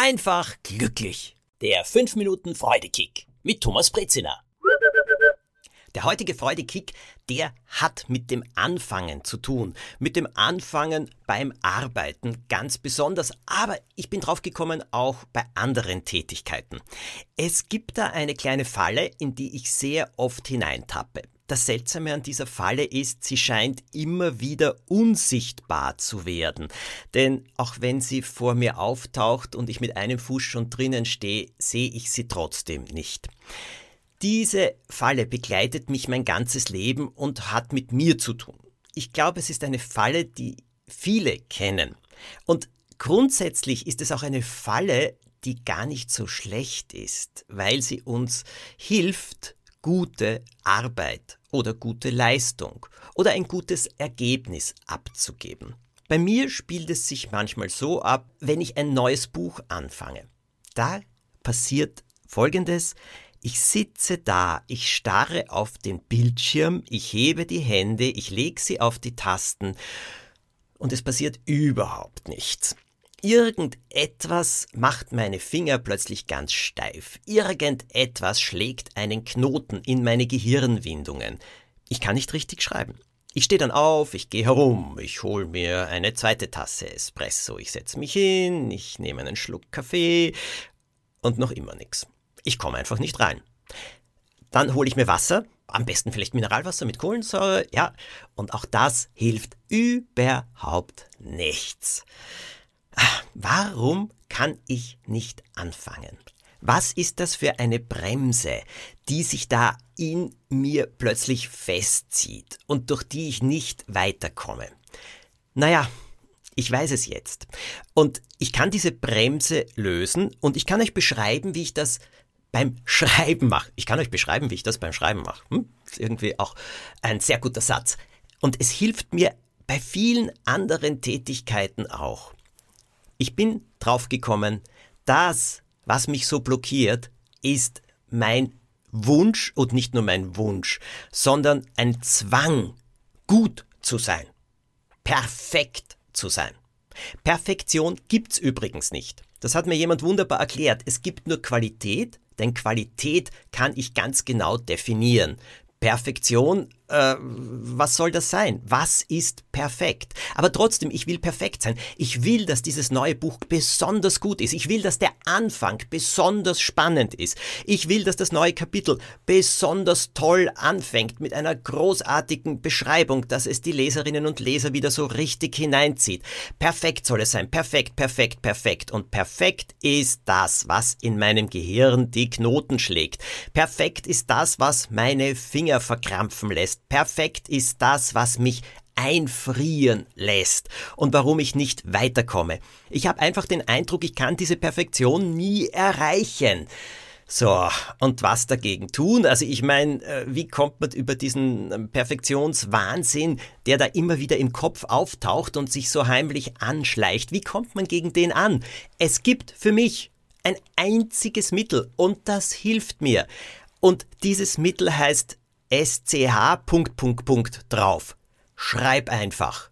einfach glücklich. Der 5 Minuten Freudekick mit Thomas Brezina. Der heutige Freudekick, der hat mit dem Anfangen zu tun. Mit dem Anfangen beim Arbeiten ganz besonders. Aber ich bin drauf gekommen auch bei anderen Tätigkeiten. Es gibt da eine kleine Falle, in die ich sehr oft hineintappe. Das Seltsame an dieser Falle ist, sie scheint immer wieder unsichtbar zu werden. Denn auch wenn sie vor mir auftaucht und ich mit einem Fuß schon drinnen stehe, sehe ich sie trotzdem nicht. Diese Falle begleitet mich mein ganzes Leben und hat mit mir zu tun. Ich glaube, es ist eine Falle, die viele kennen. Und grundsätzlich ist es auch eine Falle, die gar nicht so schlecht ist, weil sie uns hilft, gute Arbeit oder gute Leistung oder ein gutes Ergebnis abzugeben. Bei mir spielt es sich manchmal so ab, wenn ich ein neues Buch anfange. Da passiert Folgendes. Ich sitze da, ich starre auf den Bildschirm, ich hebe die Hände, ich lege sie auf die Tasten und es passiert überhaupt nichts. Irgendetwas macht meine Finger plötzlich ganz steif. Irgendetwas schlägt einen Knoten in meine Gehirnwindungen. Ich kann nicht richtig schreiben. Ich stehe dann auf, ich gehe herum, ich hole mir eine zweite Tasse Espresso, ich setze mich hin, ich nehme einen Schluck Kaffee und noch immer nichts. Ich komme einfach nicht rein. Dann hole ich mir Wasser, am besten vielleicht Mineralwasser mit Kohlensäure, ja, und auch das hilft überhaupt nichts. Warum kann ich nicht anfangen? Was ist das für eine Bremse, die sich da in mir plötzlich festzieht und durch die ich nicht weiterkomme? Naja, ich weiß es jetzt. Und ich kann diese Bremse lösen und ich kann euch beschreiben, wie ich das beim Schreiben mache. Ich kann euch beschreiben, wie ich das beim Schreiben mache. Hm? ist irgendwie auch ein sehr guter Satz. Und es hilft mir bei vielen anderen Tätigkeiten auch. Ich bin draufgekommen, das, was mich so blockiert, ist mein Wunsch und nicht nur mein Wunsch, sondern ein Zwang, gut zu sein, perfekt zu sein. Perfektion gibt's übrigens nicht. Das hat mir jemand wunderbar erklärt. Es gibt nur Qualität, denn Qualität kann ich ganz genau definieren. Perfektion, äh, was soll das sein? Was ist perfekt? Aber trotzdem, ich will perfekt sein. Ich will, dass dieses neue Buch besonders gut ist. Ich will, dass der Anfang besonders spannend ist. Ich will, dass das neue Kapitel besonders toll anfängt mit einer großartigen Beschreibung, dass es die Leserinnen und Leser wieder so richtig hineinzieht. Perfekt soll es sein. Perfekt, perfekt, perfekt. Und perfekt ist das, was in meinem Gehirn die Knoten schlägt. Perfekt ist das, was meine Finger Finger verkrampfen lässt. Perfekt ist das, was mich einfrieren lässt und warum ich nicht weiterkomme. Ich habe einfach den Eindruck, ich kann diese Perfektion nie erreichen. So, und was dagegen tun? Also ich meine, äh, wie kommt man über diesen ähm, Perfektionswahnsinn, der da immer wieder im Kopf auftaucht und sich so heimlich anschleicht? Wie kommt man gegen den an? Es gibt für mich ein einziges Mittel und das hilft mir. Und dieses Mittel heißt SCH drauf. Schreib einfach.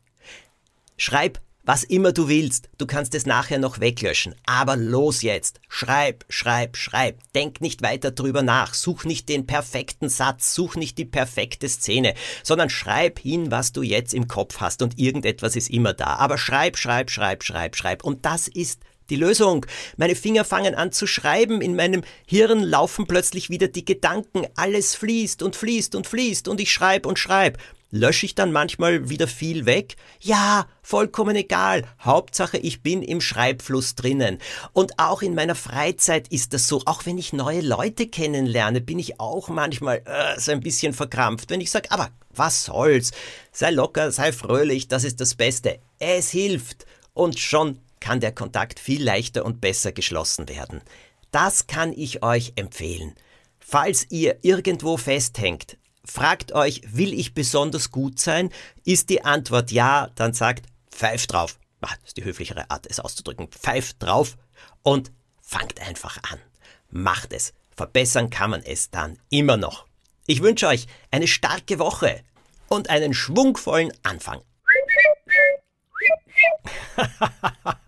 Schreib, was immer du willst. Du kannst es nachher noch weglöschen. Aber los jetzt. Schreib, schreib, schreib. Denk nicht weiter drüber nach. Such nicht den perfekten Satz. Such nicht die perfekte Szene. Sondern schreib hin, was du jetzt im Kopf hast. Und irgendetwas ist immer da. Aber schreib, schreib, schreib, schreib, schreib. Und das ist die Lösung. Meine Finger fangen an zu schreiben, in meinem Hirn laufen plötzlich wieder die Gedanken, alles fließt und fließt und fließt und ich schreib und schreib. Lösche ich dann manchmal wieder viel weg? Ja, vollkommen egal. Hauptsache, ich bin im Schreibfluss drinnen. Und auch in meiner Freizeit ist das so. Auch wenn ich neue Leute kennenlerne, bin ich auch manchmal äh, so ein bisschen verkrampft. Wenn ich sage, aber was soll's? Sei locker, sei fröhlich, das ist das Beste. Es hilft. Und schon kann der Kontakt viel leichter und besser geschlossen werden. Das kann ich euch empfehlen. Falls ihr irgendwo festhängt, fragt euch, will ich besonders gut sein? Ist die Antwort ja, dann sagt, pfeift drauf. Ach, das ist die höflichere Art, es auszudrücken. Pfeift drauf und fangt einfach an. Macht es. Verbessern kann man es dann immer noch. Ich wünsche euch eine starke Woche und einen schwungvollen Anfang.